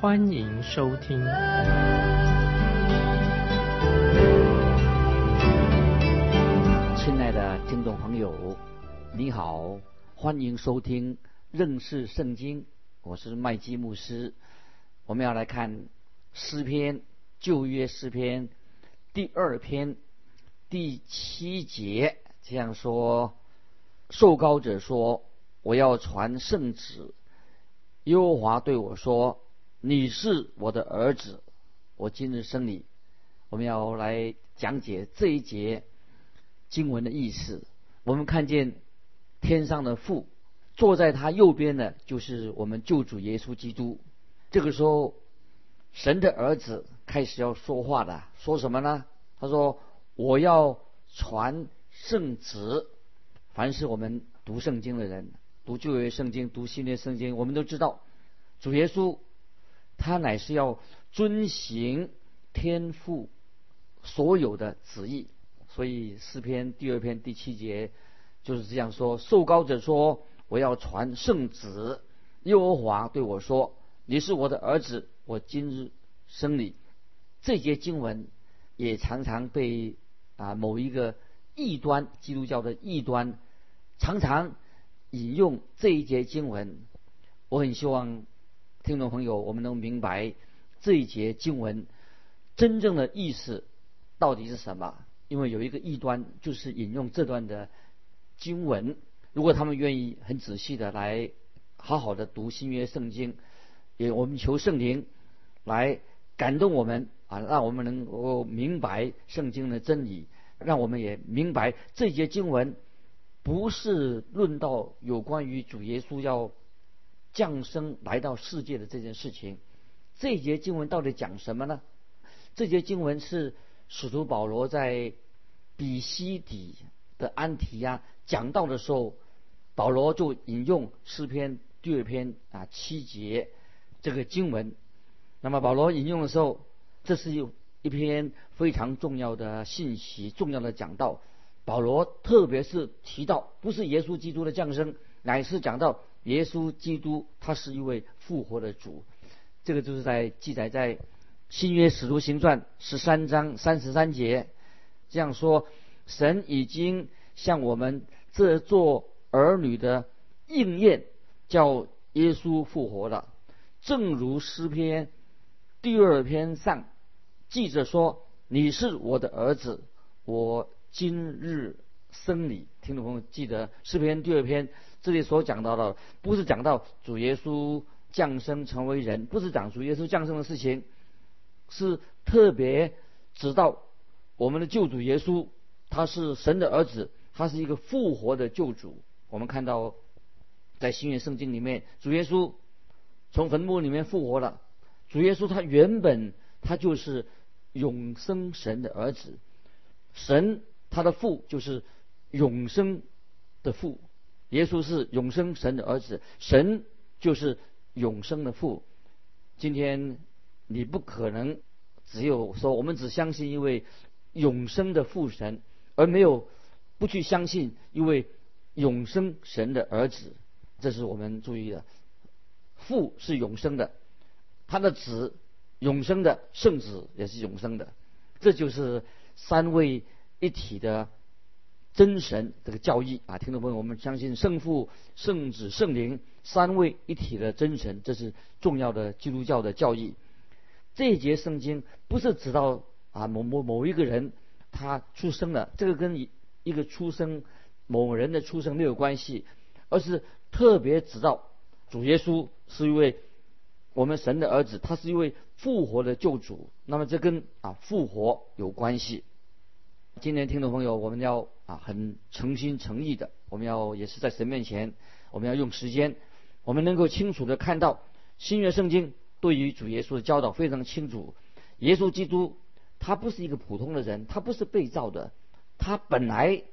欢迎收听。亲爱的听众朋友，你好，欢迎收听认识圣经，我是麦基牧师。我们要来看诗篇旧约诗篇第二篇。第七节这样说：受高者说，我要传圣旨。耶和华对我说：“你是我的儿子，我今日生你。”我们要来讲解这一节经文的意思。我们看见天上的父坐在他右边的，就是我们救主耶稣基督。这个时候，神的儿子开始要说话了，说什么呢？他说。我要传圣旨。凡是我们读圣经的人，读旧约圣经、读新约圣经，我们都知道，主耶稣他乃是要遵行天父所有的旨意。所以诗篇第二篇第七节就是这样说：受高者说，我要传圣旨。耶和华对我说：“你是我的儿子，我今日生你。”这节经文也常常被。啊，某一个异端，基督教的异端，常常引用这一节经文。我很希望听众朋友，我们能明白这一节经文真正的意思到底是什么。因为有一个异端，就是引用这段的经文。如果他们愿意很仔细的来好好的读新约圣经，也我们求圣灵来感动我们。啊，让我们能够明白圣经的真理，让我们也明白这节经文不是论到有关于主耶稣要降生来到世界的这件事情。这节经文到底讲什么呢？这节经文是使徒保罗在比西底的安提亚讲道的时候，保罗就引用诗篇第二篇啊七节这个经文。那么保罗引用的时候。这是一一篇非常重要的信息，重要的讲道。保罗特别是提到，不是耶稣基督的降生，乃是讲到耶稣基督，他是一位复活的主。这个就是在记载在新约使徒行传十三章三十三节这样说：神已经向我们这做儿女的应验，叫耶稣复活了，正如诗篇。第二篇上，记着说：“你是我的儿子，我今日生你。”听众朋友记得诗篇第二篇这里所讲到的，不是讲到主耶稣降生成为人，不是讲主耶稣降生的事情，是特别指到我们的救主耶稣，他是神的儿子，他是一个复活的救主。我们看到在新约圣经里面，主耶稣从坟墓里面复活了。主耶稣他原本他就是永生神的儿子，神他的父就是永生的父，耶稣是永生神的儿子，神就是永生的父。今天你不可能只有说我们只相信一位永生的父神，而没有不去相信一位永生神的儿子，这是我们注意的。父是永生的。他的子，永生的圣子也是永生的，这就是三位一体的真神这个教义啊！听众朋友，我们相信圣父、圣子、圣灵三位一体的真神，这是重要的基督教的教义。这一节圣经不是指到啊某某某一个人他出生了，这个跟一个出生某人的出生没有关系，而是特别指到主耶稣是一位。我们神的儿子，他是一位复活的救主，那么这跟啊复活有关系。今天听众朋友，我们要啊很诚心诚意的，我们要也是在神面前，我们要用时间，我们能够清楚的看到新约圣经对于主耶稣的教导非常清楚，耶稣基督他不是一个普通的人，他不是被造的，他本来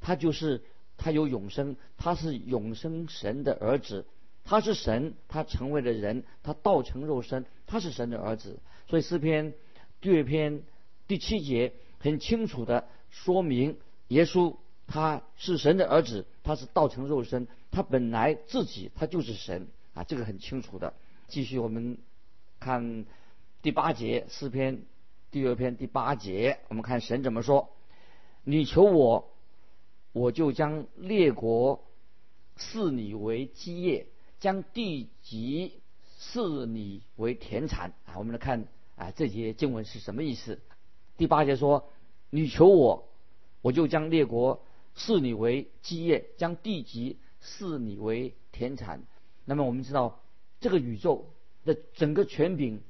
他就是他有永生，他是永生神的儿子，他是神，他成为了人，他道成肉身，他是神的儿子。所以诗篇第二篇第七节很清楚的说明，耶稣他是神的儿子，他是道成肉身，他本来自己他就是神啊，这个很清楚的。继续我们看第八节诗篇第二篇第八节，我们看神怎么说：你求我，我就将列国视你为基业，将地级视你为田产啊。我们来看。啊，这节经文是什么意思？第八节说：“你求我，我就将列国视你为基业，将地级视你为田产。”那么我们知道，这个宇宙的整个权柄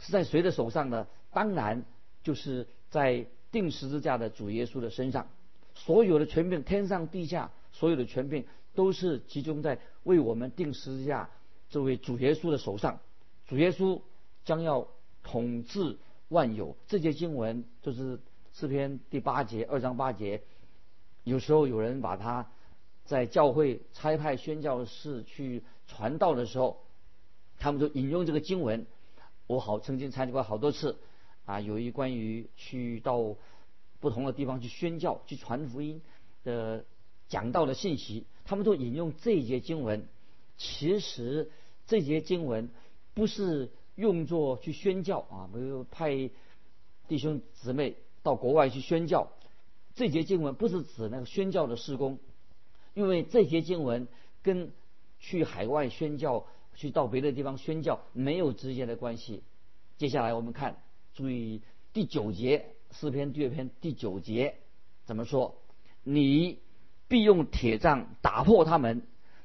是在谁的手上呢？当然就是在定十字架的主耶稣的身上。所有的权柄，天上地下所有的权柄，都是集中在为我们定十字架这位主耶稣的手上。主耶稣将要。统治万有，这节经文就是诗篇第八节二章八节。有时候有人把它在教会差派宣教士去传道的时候，他们就引用这个经文。我好曾经参加过好多次啊，有一关于去到不同的地方去宣教、去传福音的讲道的信息，他们都引用这一节经文。其实这节经文不是。用作去宣教啊，比如派弟兄姊妹到国外去宣教。这节经文不是指那个宣教的施工，因为这节经文跟去海外宣教、去到别的地方宣教没有直接的关系。接下来我们看，注意第九节诗篇第二篇第九节怎么说？你必用铁杖打破他们，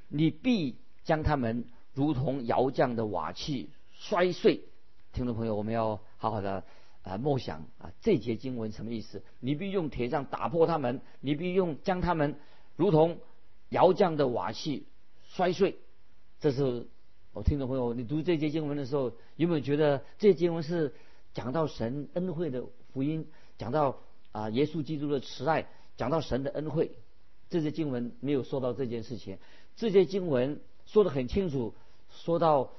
你必将他们如同窑匠的瓦器。摔碎，听众朋友，我们要好好的啊默想啊这节经文什么意思？你必用铁杖打破他们，你必用将他们如同窑匠的瓦器摔碎。这是我听众朋友，你读这节经文的时候，有没有觉得这节经文是讲到神恩惠的福音，讲到啊耶稣基督的慈爱，讲到神的恩惠？这些经文没有说到这件事情，这些经文说的很清楚，说到。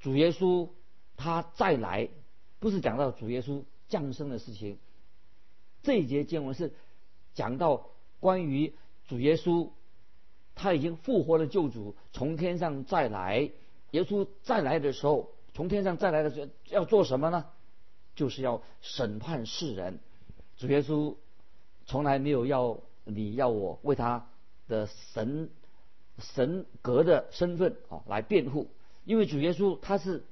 主耶稣他再来，不是讲到主耶稣降生的事情。这一节经文是讲到关于主耶稣他已经复活的救主从天上再来。耶稣再来的时候，从天上再来的时候要做什么呢？就是要审判世人。主耶稣从来没有要你要我为他的神神格的身份啊来辩护。因为主耶稣他是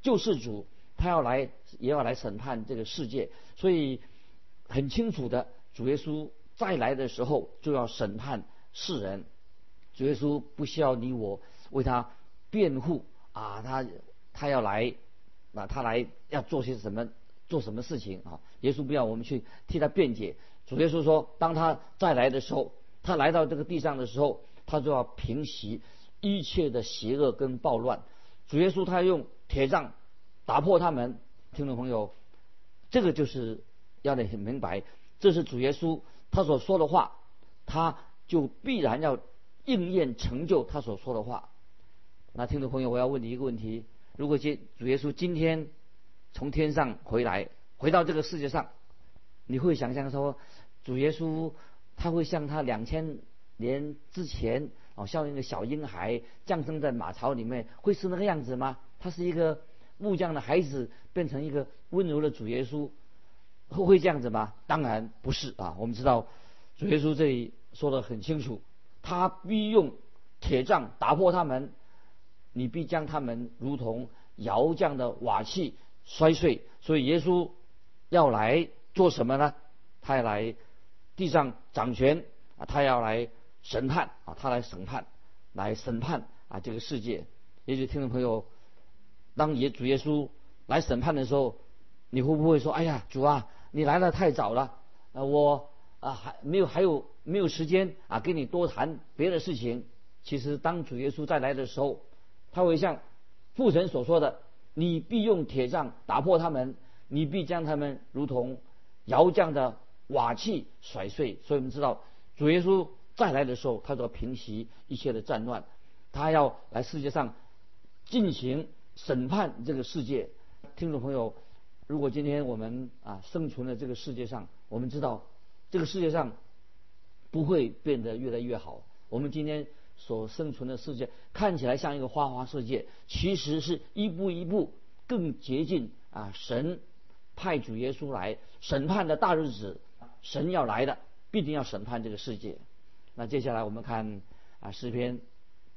救世主，他要来也要来审判这个世界，所以很清楚的，主耶稣再来的时候就要审判世人。主耶稣不需要你我为他辩护啊，他他要来啊，他来要做些什么，做什么事情啊？耶稣不要我们去替他辩解。主耶稣说，当他再来的时候，他来到这个地上的时候，他就要平息。一切的邪恶跟暴乱，主耶稣他用铁杖打破他们。听众朋友，这个就是要你很明白，这是主耶稣他所说的话，他就必然要应验成就他所说的话。那听众朋友，我要问你一个问题：如果今主耶稣今天从天上回来，回到这个世界上，你会想象说，主耶稣他会像他两千年之前？哦，像一个小婴孩降生在马槽里面，会是那个样子吗？他是一个木匠的孩子，变成一个温柔的主耶稣，会会这样子吗？当然不是啊！我们知道主耶稣这里说的很清楚，他必用铁杖打破他们，你必将他们如同窑匠的瓦器摔碎。所以耶稣要来做什么呢？他要来地上掌权啊！他要来。审判啊，他来审判，来审判啊这个世界。也许听众朋友，当耶主耶稣来审判的时候，你会不会说：“哎呀，主啊，你来的太早了，呃，我啊还没有还有没有时间啊跟你多谈别的事情。”其实，当主耶稣再来的时候，他会像父神所说的：“你必用铁杖打破他们，你必将他们如同窑匠的瓦器甩碎。所以我们知道，主耶稣再来的时候，他就要平息一切的战乱，他要来世界上进行审判这个世界。听众朋友，如果今天我们啊生存在这个世界上，我们知道这个世界上不会变得越来越好。我们今天所生存的世界看起来像一个花花世界，其实是一步一步更接近啊神派主耶稣来审判的大日子，神要来的，必定要审判这个世界。那接下来我们看啊诗篇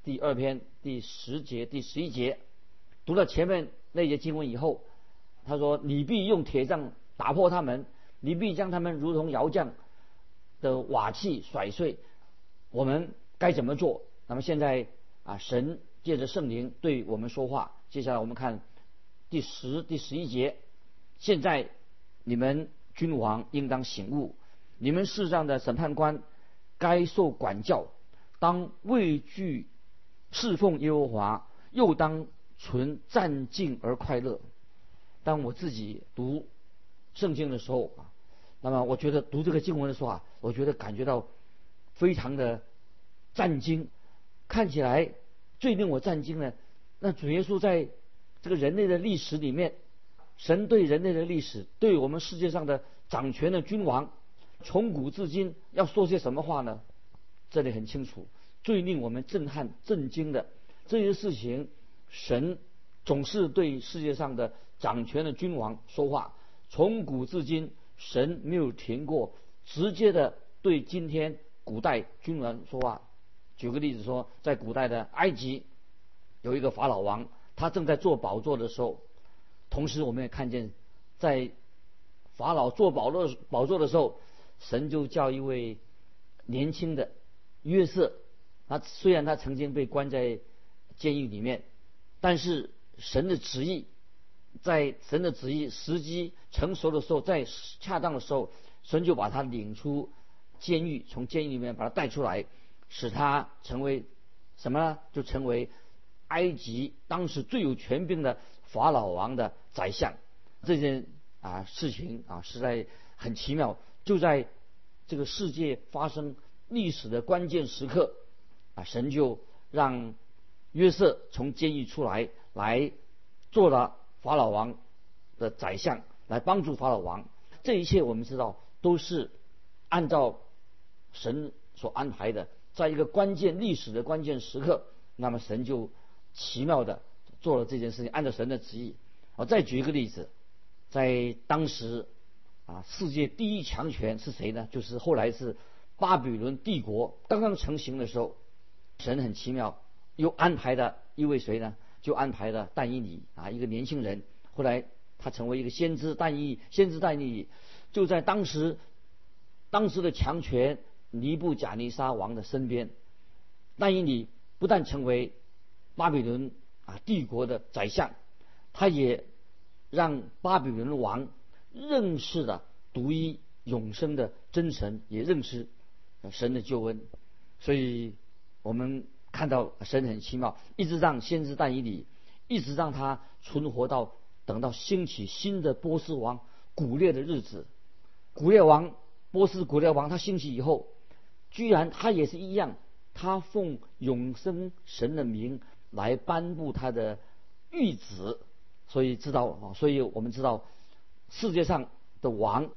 第二篇第十节第十一节，读了前面那节经文以后，他说：“你必用铁杖打破他们，你必将他们如同窑匠的瓦器甩碎。”我们。该怎么做？那么现在啊，神借着圣灵对我们说话。接下来我们看第十、第十一节。现在你们君王应当醒悟，你们世上的审判官该受管教，当畏惧侍奉耶和华，又当存战静而快乐。当我自己读圣经的时候啊，那么我觉得读这个经文的时候啊，我觉得感觉到非常的。战惊，看起来最令我战惊的，那主耶稣在这个人类的历史里面，神对人类的历史，对我们世界上的掌权的君王，从古至今要说些什么话呢？这里很清楚，最令我们震撼、震惊的这些事情，神总是对世界上的掌权的君王说话，从古至今，神没有停过，直接的对今天古代君王说话。举个例子说，在古代的埃及，有一个法老王，他正在做宝座的时候，同时我们也看见，在法老做宝座宝座的时候，神就叫一位年轻的约瑟，他虽然他曾经被关在监狱里面，但是神的旨意，在神的旨意时机成熟的时候，在恰当的时候，神就把他领出监狱，从监狱里面把他带出来。使他成为什么呢？就成为埃及当时最有权柄的法老王的宰相。这件啊事情啊实在很奇妙。就在这个世界发生历史的关键时刻，啊神就让约瑟从监狱出来，来做了法老王的宰相，来帮助法老王。这一切我们知道都是按照神所安排的。在一个关键历史的关键时刻，那么神就奇妙的做了这件事情，按照神的旨意。我再举一个例子，在当时啊，世界第一强权是谁呢？就是后来是巴比伦帝国刚刚成型的时候，神很奇妙，又安排的一位谁呢？就安排了但以理啊，一个年轻人，后来他成为一个先知，但以先知但以理就在当时当时的强权。尼布贾尼撒王的身边，但以理不但成为巴比伦啊帝国的宰相，他也让巴比伦王认识了独一永生的真神，也认识神的救恩。所以，我们看到神很奇妙，一直让先知但以理，一直让他存活到等到兴起新的波斯王古列的日子。古列王波斯古列王他兴起以后。居然他也是一样，他奉永生神的名来颁布他的谕旨，所以知道，所以我们知道世界上的王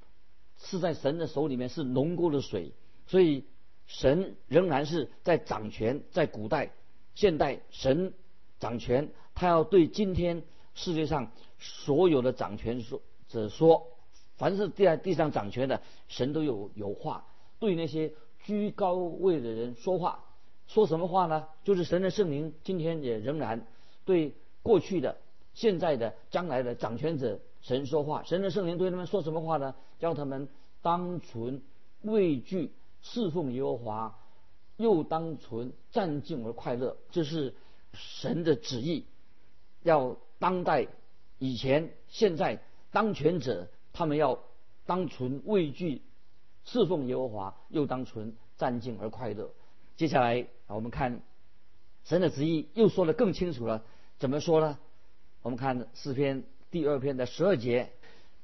是在神的手里面是浓过的水，所以神仍然是在掌权，在古代、现代，神掌权，他要对今天世界上所有的掌权说者说，凡是地在地上掌权的，神都有有话对那些。居高位的人说话，说什么话呢？就是神的圣灵今天也仍然对过去的、现在的、将来的掌权者神说话。神的圣灵对他们说什么话呢？叫他们当存畏惧侍奉耶和华，又当存战静而快乐。这是神的旨意。要当代、以前、现在当权者，他们要当存畏惧。侍奉耶和华，又当存战静而快乐。接下来啊，我们看神的旨意又说的更清楚了。怎么说呢？我们看诗篇第二篇的十二节：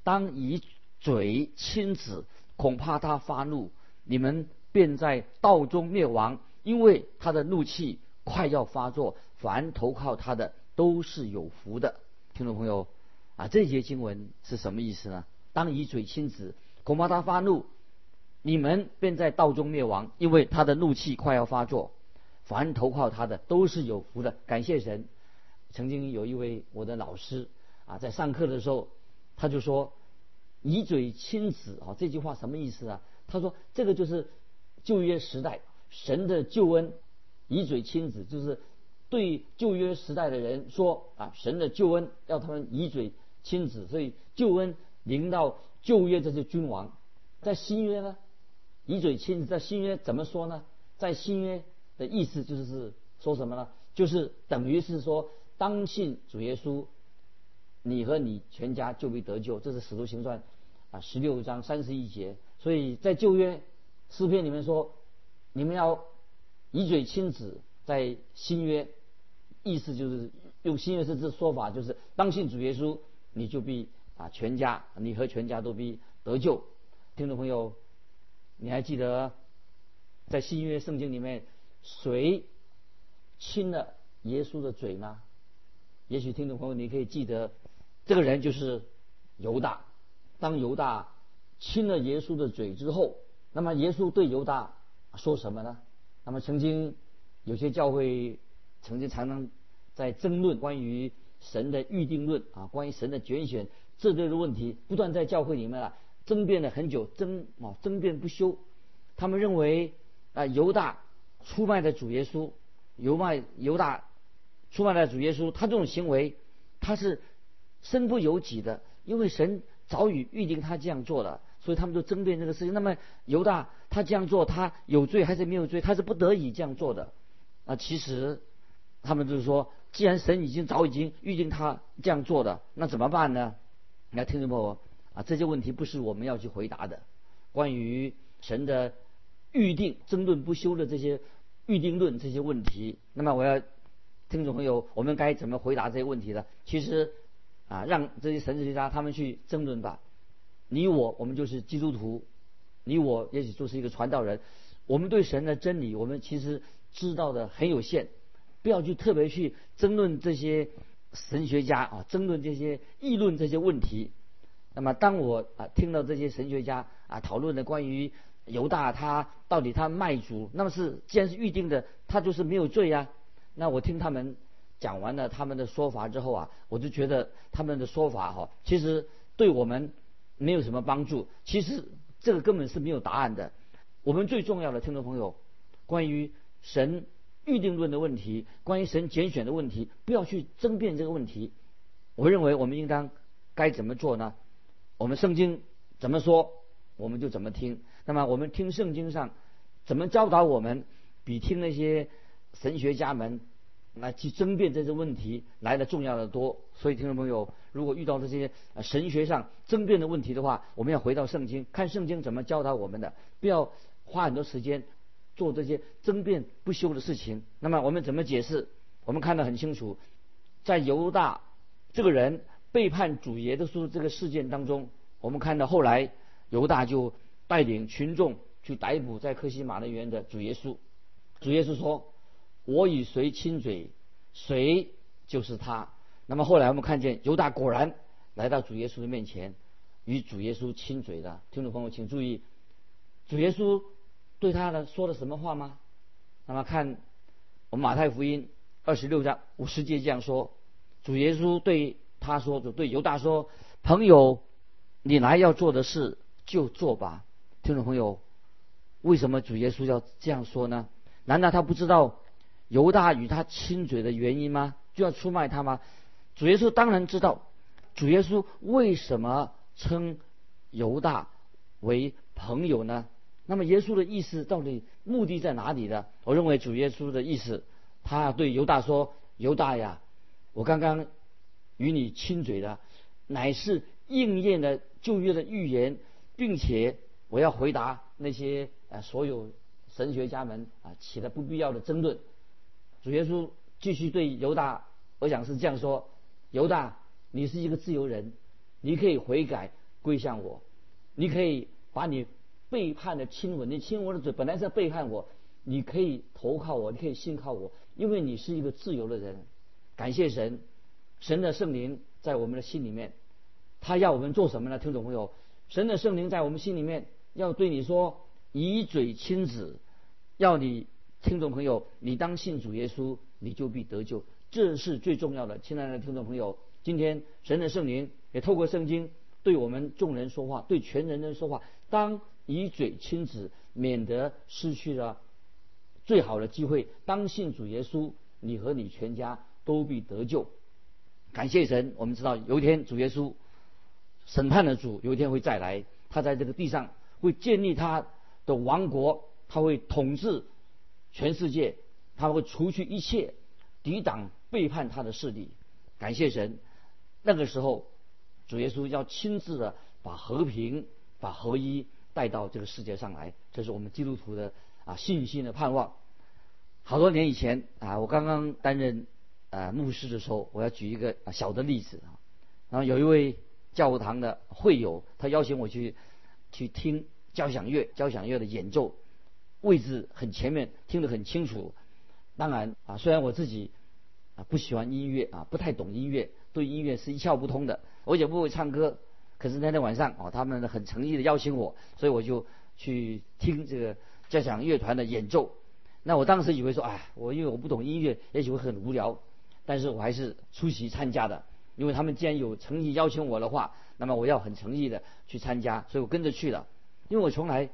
当以嘴亲子，恐怕他发怒，你们便在道中灭亡，因为他的怒气快要发作。凡投靠他的都是有福的。听众朋友啊，这节经文是什么意思呢？当以嘴亲子，恐怕他发怒，你们便在道中灭亡，因为他的怒气快要发作。凡投靠他的都是有福的。感谢神。曾经有一位我的老师啊，在上课的时候，他就说：“以嘴亲子啊，这句话什么意思啊？”他说：“这个就是旧约时代神的救恩，以嘴亲子，就是对旧约时代的人说啊，神的救恩要他们以嘴亲子，所以救恩临到旧约这些君王。在新约呢，以嘴亲子，在新约怎么说呢？在新约的意思就是说什么呢？就是等于是说。”当信主耶稣，你和你全家就必得救。这是使徒行传啊十六章三十一节。所以在旧约诗篇里面说，你们要以嘴亲子；在新约，意思就是用新约是这说法，就是当信主耶稣，你就必啊全家，你和全家都必得救。听众朋友，你还记得在新约圣经里面谁亲了耶稣的嘴吗？也许听众朋友，你可以记得，这个人就是犹大。当犹大亲了耶稣的嘴之后，那么耶稣对犹大说什么呢？那么曾经有些教会曾经常常在争论关于神的预定论啊，关于神的拣选这类的问题，不断在教会里面啊争辩了很久，争啊争辩不休。他们认为啊犹大出卖的主耶稣，犹卖犹大。出卖了主耶稣，他这种行为，他是身不由己的，因为神早已预定他这样做了，所以他们就争辩这个事情。那么犹大他这样做，他有罪还是没有罪？他是不得已这样做的。啊，其实他们就是说，既然神已经早已经预定他这样做的，那怎么办呢？你看，听众朋友啊，这些问题不是我们要去回答的。关于神的预定、争论不休的这些预定论这些问题，那么我要。听众朋友，我们该怎么回答这些问题呢？其实，啊，让这些神学家他们去争论吧。你我，我们就是基督徒，你我也许就是一个传道人。我们对神的真理，我们其实知道的很有限。不要去特别去争论这些神学家啊，争论这些议论这些问题。那么，当我啊听到这些神学家啊讨论的关于犹大他到底他卖主，那么是既然是预定的，他就是没有罪呀。那我听他们讲完了他们的说法之后啊，我就觉得他们的说法哈，其实对我们没有什么帮助。其实这个根本是没有答案的。我们最重要的听众朋友，关于神预定论的问题，关于神拣选的问题，不要去争辩这个问题。我认为我们应当该怎么做呢？我们圣经怎么说，我们就怎么听。那么我们听圣经上怎么教导我们，比听那些神学家们。来去争辩这些问题来的重要的多，所以听众朋友，如果遇到这些神学上争辩的问题的话，我们要回到圣经，看圣经怎么教导我们的，不要花很多时间做这些争辩不休的事情。那么我们怎么解释？我们看得很清楚，在犹大这个人背叛主耶稣这个事件当中，我们看到后来犹大就带领群众去逮捕在克西马的园的主耶稣，主耶稣说。我与谁亲嘴，谁就是他。那么后来我们看见犹大果然来到主耶稣的面前，与主耶稣亲嘴的。听众朋友，请注意，主耶稣对他的说了什么话吗？那么看我们马太福音二十六章五十节这样说：主耶稣对他说，就对犹大说：“朋友，你来要做的事就做吧。”听众朋友，为什么主耶稣要这样说呢？难道他不知道？犹大与他亲嘴的原因吗？就要出卖他吗？主耶稣当然知道。主耶稣为什么称犹大为朋友呢？那么耶稣的意思到底目的在哪里呢？我认为主耶稣的意思，他对犹大说：“犹大呀，我刚刚与你亲嘴的，乃是应验了旧约的预言，并且我要回答那些呃所有神学家们啊起了不必要的争论。”主耶稣继续对犹大，我想是这样说：犹大，你是一个自由人，你可以悔改，归向我，你可以把你背叛的亲吻，你亲我的嘴本来是要背叛我，你可以投靠我，你可以信靠我，因为你是一个自由的人。感谢神，神的圣灵在我们的心里面，他要我们做什么呢？听众朋友，神的圣灵在我们心里面要对你说，以嘴亲子，要你听众朋友，你当信主耶稣，你就必得救，这是最重要的。亲爱的听众朋友，今天神的圣灵也透过圣经对我们众人说话，对全人人说话，当以嘴亲子，免得失去了最好的机会。当信主耶稣，你和你全家。都必得救，感谢神！我们知道有一天主耶稣审判的主有一天会再来，他在这个地上会建立他的王国，他会统治全世界，他会除去一切抵挡背叛他的势力。感谢神！那个时候主耶稣要亲自的把和平、把合一带到这个世界上来，这是我们基督徒的啊信心的盼望。好多年以前啊，我刚刚担任。呃，牧师的时候，我要举一个小的例子啊。然后有一位教堂的会友，他邀请我去去听交响乐，交响乐的演奏，位置很前面，听得很清楚。当然啊，虽然我自己啊不喜欢音乐啊，不太懂音乐，对音乐是一窍不通的，我也不会唱歌。可是那天晚上哦，他们很诚意的邀请我，所以我就去听这个交响乐团的演奏。那我当时以为说，哎，我因为我不懂音乐，也许会很无聊。但是我还是出席参加的，因为他们既然有诚意邀请我的话，那么我要很诚意的去参加，所以我跟着去了。因为我从来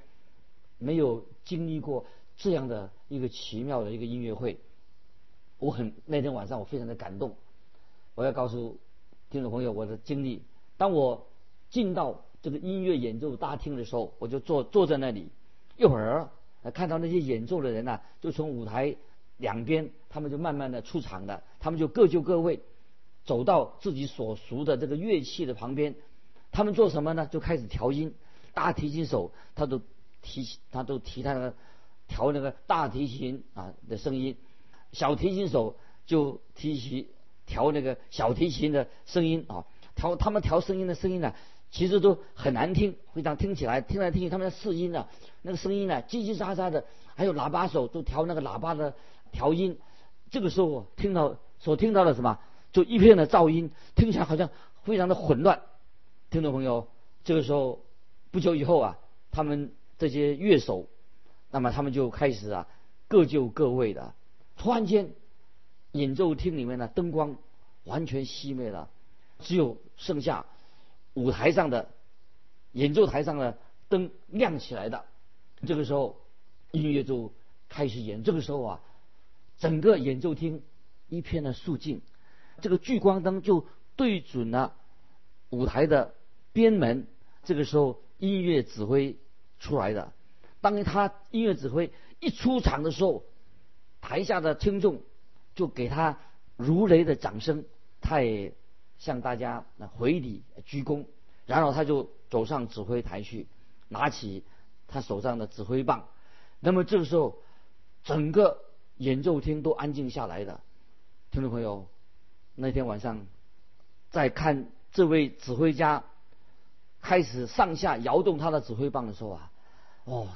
没有经历过这样的一个奇妙的一个音乐会，我很那天晚上我非常的感动。我要告诉听众朋友我的经历。当我进到这个音乐演奏大厅的时候，我就坐坐在那里，一会儿看到那些演奏的人呢，就从舞台。两边，他们就慢慢的出场了，他们就各就各位，走到自己所熟的这个乐器的旁边，他们做什么呢？就开始调音。大提琴手他都提，他都提他那个调那个大提琴啊的声音，小提琴手就提起调那个小提琴的声音啊，调他们调声音的声音呢，其实都很难听，非常听起来听来听去他们的试音呢，那个声音呢叽叽喳喳的，还有喇叭手都调那个喇叭的。调音，这个时候听到所听到的什么，就一片的噪音，听起来好像非常的混乱。听众朋友，这个时候不久以后啊，他们这些乐手，那么他们就开始啊各就各位的。突然间，演奏厅里面的灯光完全熄灭了，只有剩下舞台上的演奏台上的灯亮起来的。这个时候，音乐就开始演。这个时候啊。整个演奏厅一片的肃静，这个聚光灯就对准了舞台的边门。这个时候，音乐指挥出来的。当他音乐指挥一出场的时候，台下的听众就给他如雷的掌声，他也向大家回礼鞠躬。然后他就走上指挥台去，拿起他手上的指挥棒。那么这个时候，整个。演奏厅都安静下来的，听众朋友，那天晚上在看这位指挥家开始上下摇动他的指挥棒的时候啊，哦，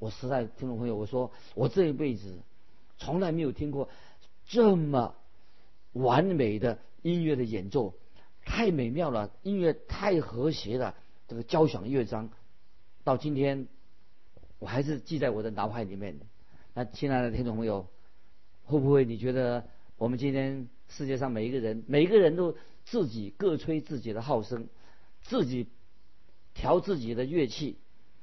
我实在听众朋友，我说我这一辈子从来没有听过这么完美的音乐的演奏，太美妙了，音乐太和谐了，这个交响乐章到今天我还是记在我的脑海里面。那亲爱的听众朋友。会不会你觉得我们今天世界上每一个人，每一个人都自己各吹自己的号声，自己调自己的乐器，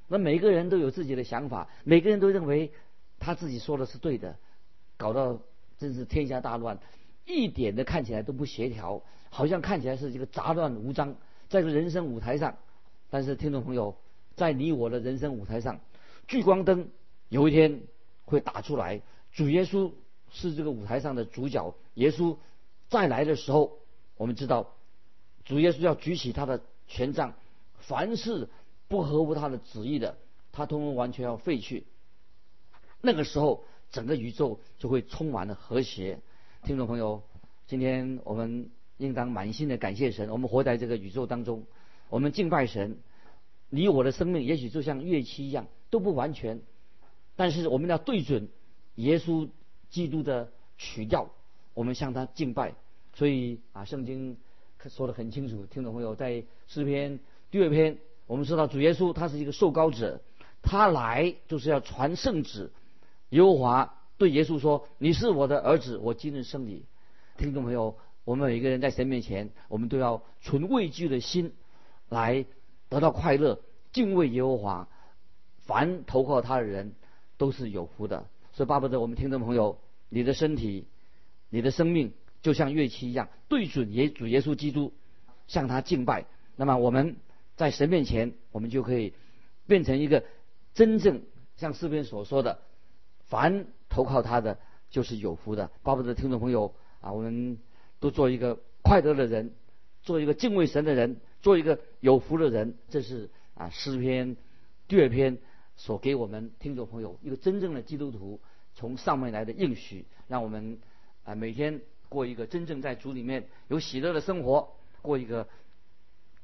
那每个人都有自己的想法，每个人都认为他自己说的是对的，搞到真是天下大乱，一点的看起来都不协调，好像看起来是一个杂乱无章，在这人生舞台上。但是听众朋友，在你我的人生舞台上，聚光灯有一天会打出来，主耶稣。是这个舞台上的主角，耶稣再来的时候，我们知道主耶稣要举起他的权杖，凡是不合乎他的旨意的，他通通完全要废去。那个时候，整个宇宙就会充满了和谐。听众朋友，今天我们应当满心的感谢神，我们活在这个宇宙当中，我们敬拜神，你我的生命也许就像乐器一样都不完全，但是我们要对准耶稣基督的曲调，我们向他敬拜。所以啊，圣经说的很清楚，听众朋友在诗篇第二篇，我们知道主耶稣他是一个受膏者，他来就是要传圣旨。耶和华对耶稣说：“你是我的儿子，我今日生你。”听众朋友，我们每一个人在神面前，我们都要存畏惧的心来。得到快乐，敬畏耶和华，凡投靠他的人都是有福的。所以巴不得我们听众朋友，你的身体、你的生命就像乐器一样，对准耶主耶稣基督，向他敬拜。那么我们在神面前，我们就可以变成一个真正像诗篇所说的，凡投靠他的就是有福的。巴不得听众朋友啊，我们都做一个快乐的人，做一个敬畏神的人。做一个有福的人，这是啊诗篇第二篇所给我们听众朋友一个真正的基督徒从上面来的应许，让我们啊每天过一个真正在主里面有喜乐的生活，过一个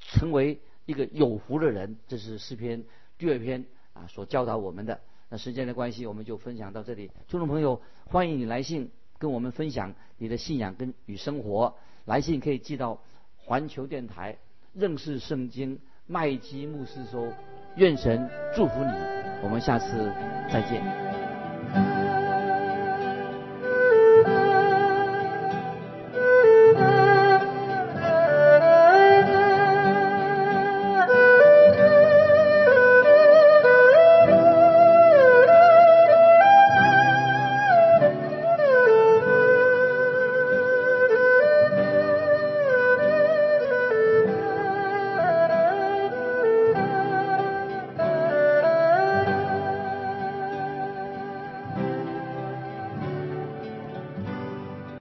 成为一个有福的人。这是诗篇第二篇啊所教导我们的。那时间的关系，我们就分享到这里。听众朋友，欢迎你来信跟我们分享你的信仰跟与生活。来信可以寄到环球电台。认识圣经，麦基牧师说：“愿神祝福你，我们下次再见。”